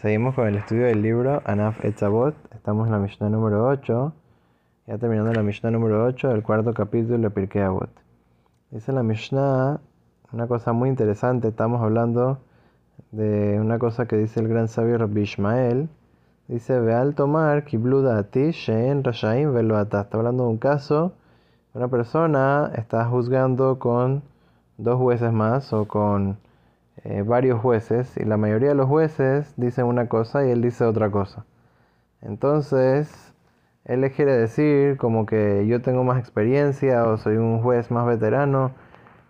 Seguimos con el estudio del libro Anaf Etzabot. Estamos en la Mishnah número 8. Ya terminando la Mishnah número 8 del cuarto capítulo de Pirkei Avot. Dice la Mishnah una cosa muy interesante. Estamos hablando de una cosa que dice el gran sabio Rabbi Ishmael. Dice, ve al tomar kibluda ati she'en rashaim velo Está hablando de un caso. Una persona está juzgando con dos jueces más o con eh, varios jueces y la mayoría de los jueces dicen una cosa y él dice otra cosa. Entonces, él le quiere decir como que yo tengo más experiencia o soy un juez más veterano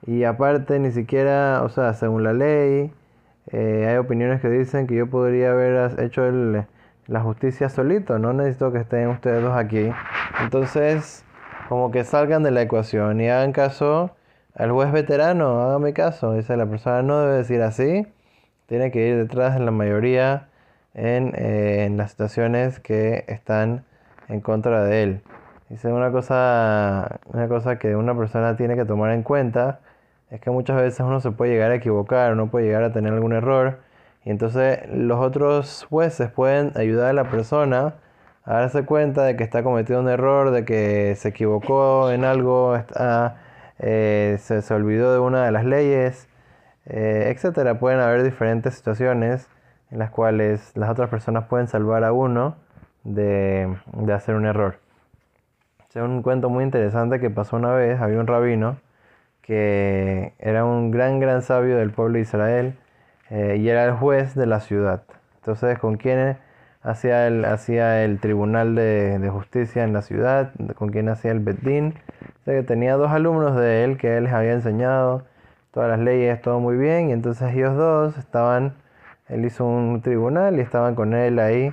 y aparte ni siquiera, o sea, según la ley, eh, hay opiniones que dicen que yo podría haber hecho la justicia solito, no necesito que estén ustedes dos aquí. Entonces, como que salgan de la ecuación y hagan caso al juez veterano, hágame caso, dice la persona no debe decir así, tiene que ir detrás de la mayoría en, eh, en las situaciones que están en contra de él. Dice una cosa, una cosa que una persona tiene que tomar en cuenta es que muchas veces uno se puede llegar a equivocar, uno puede llegar a tener algún error y entonces los otros jueces pueden ayudar a la persona a darse cuenta de que está cometiendo un error, de que se equivocó en algo, está eh, se, se, olvidó de una de las leyes, eh, etcétera. Pueden haber diferentes situaciones en las cuales las otras personas pueden salvar a uno de, de hacer un error. Es un cuento muy interesante que pasó una vez, había un rabino que era un gran, gran sabio del pueblo de Israel eh, y era el juez de la ciudad. Entonces, ¿con quién hacía el, hacía el tribunal de, de justicia en la ciudad? ¿Con quién hacía el bedín? que tenía dos alumnos de él que él les había enseñado todas las leyes, todo muy bien, y entonces ellos dos estaban, él hizo un tribunal y estaban con él ahí,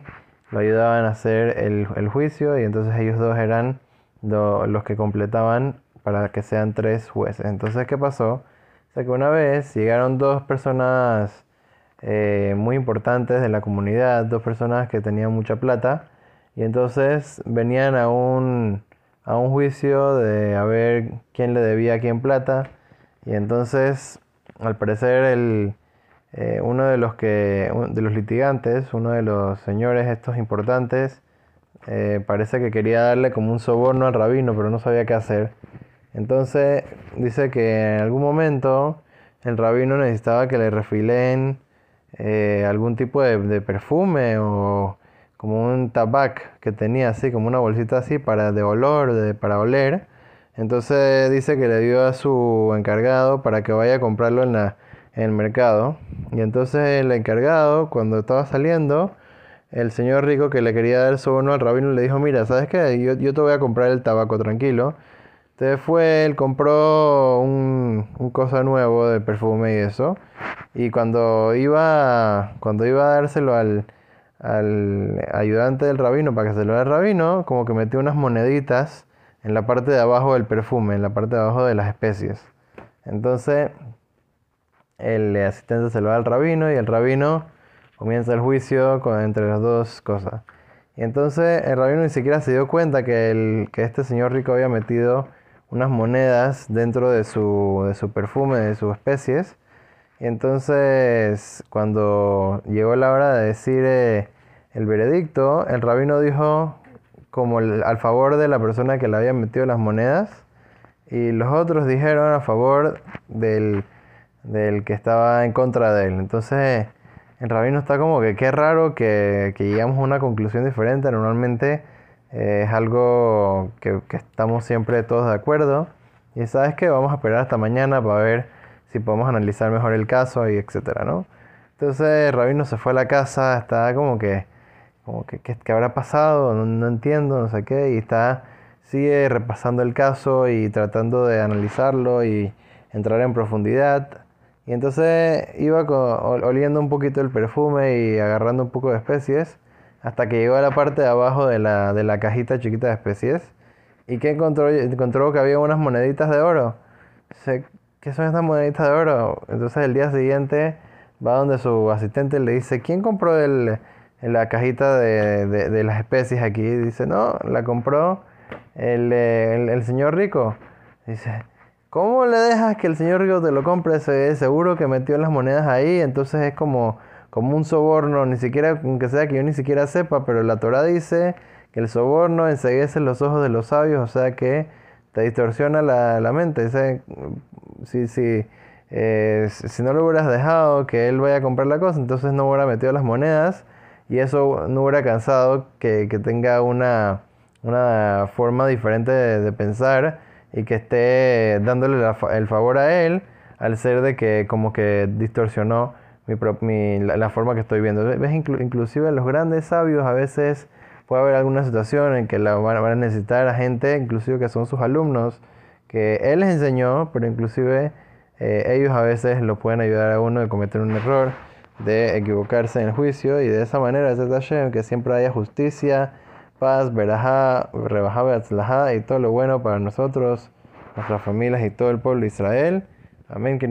lo ayudaban a hacer el, el juicio, y entonces ellos dos eran los que completaban para que sean tres jueces. Entonces, ¿qué pasó? O sea, que una vez llegaron dos personas eh, muy importantes de la comunidad, dos personas que tenían mucha plata, y entonces venían a un a un juicio de a ver quién le debía a quién plata. Y entonces, al parecer, el, eh, uno de los, que, de los litigantes, uno de los señores estos importantes, eh, parece que quería darle como un soborno al rabino, pero no sabía qué hacer. Entonces dice que en algún momento el rabino necesitaba que le refilen eh, algún tipo de, de perfume o como un tabac que tenía así, como una bolsita así para de olor, de, para oler. Entonces dice que le dio a su encargado para que vaya a comprarlo en, la, en el mercado. Y entonces el encargado, cuando estaba saliendo, el señor rico que le quería dar su bono al rabino le dijo, mira, ¿sabes qué? Yo, yo te voy a comprar el tabaco tranquilo. Entonces fue, él compró un, un, cosa nuevo de perfume y eso. Y cuando iba, cuando iba a dárselo al, al ayudante del rabino para que se lo dé al rabino, como que metió unas moneditas en la parte de abajo del perfume, en la parte de abajo de las especies. Entonces, el asistente se lo da al rabino y el rabino comienza el juicio entre las dos cosas. Y entonces el rabino ni siquiera se dio cuenta que, el, que este señor rico había metido unas monedas dentro de su, de su perfume, de sus especies. Y entonces, cuando llegó la hora de decir eh, el veredicto, el rabino dijo como al favor de la persona que le había metido las monedas y los otros dijeron a favor del, del que estaba en contra de él. Entonces, el rabino está como que qué raro que, que llegamos a una conclusión diferente. Normalmente eh, es algo que, que estamos siempre todos de acuerdo. Y sabes que vamos a esperar hasta mañana para ver si podemos analizar mejor el caso y etcétera, ¿no? Entonces Rabino se fue a la casa, está como que, como que, ¿qué, habrá pasado? No, entiendo, no sé qué, y está, sigue repasando el caso y tratando de analizarlo y entrar en profundidad. Y entonces iba oliendo un poquito el perfume y agarrando un poco de especies hasta que llegó a la parte de abajo de la, de la cajita chiquita de especies. ¿Y que encontró? Encontró que había unas moneditas de oro. ¿Qué son estas moneditas de oro? Entonces el día siguiente va donde su asistente le dice, ¿quién compró el, la cajita de, las especies aquí? Dice, no, la compró el, el, señor rico. Dice, ¿cómo le dejas que el señor rico te lo compre? Se, seguro que metió las monedas ahí, entonces es como, como un soborno, ni siquiera, aunque sea que yo ni siquiera sepa, pero la Torah dice que el soborno enseguece los ojos de los sabios, o sea que te distorsiona la, la mente. Dice, si, si, eh, si no lo hubieras dejado que él vaya a comprar la cosa, entonces no hubiera metido las monedas y eso no hubiera cansado que, que tenga una, una forma diferente de, pensar y que esté dándole el favor a él al ser de que como que distorsionó mi, la, forma que estoy viendo. ¿Ves? inclusive los grandes sabios a veces puede haber alguna situación en que la van, a necesitar a gente, inclusive que son sus alumnos, que él les enseñó, pero inclusive eh, ellos a veces lo pueden ayudar a uno de cometer un error, de equivocarse en el juicio y de esa manera, que siempre haya justicia, paz, verajá, rebajá, y todo lo bueno para nosotros, nuestras familias y todo el pueblo de Israel. Amén, que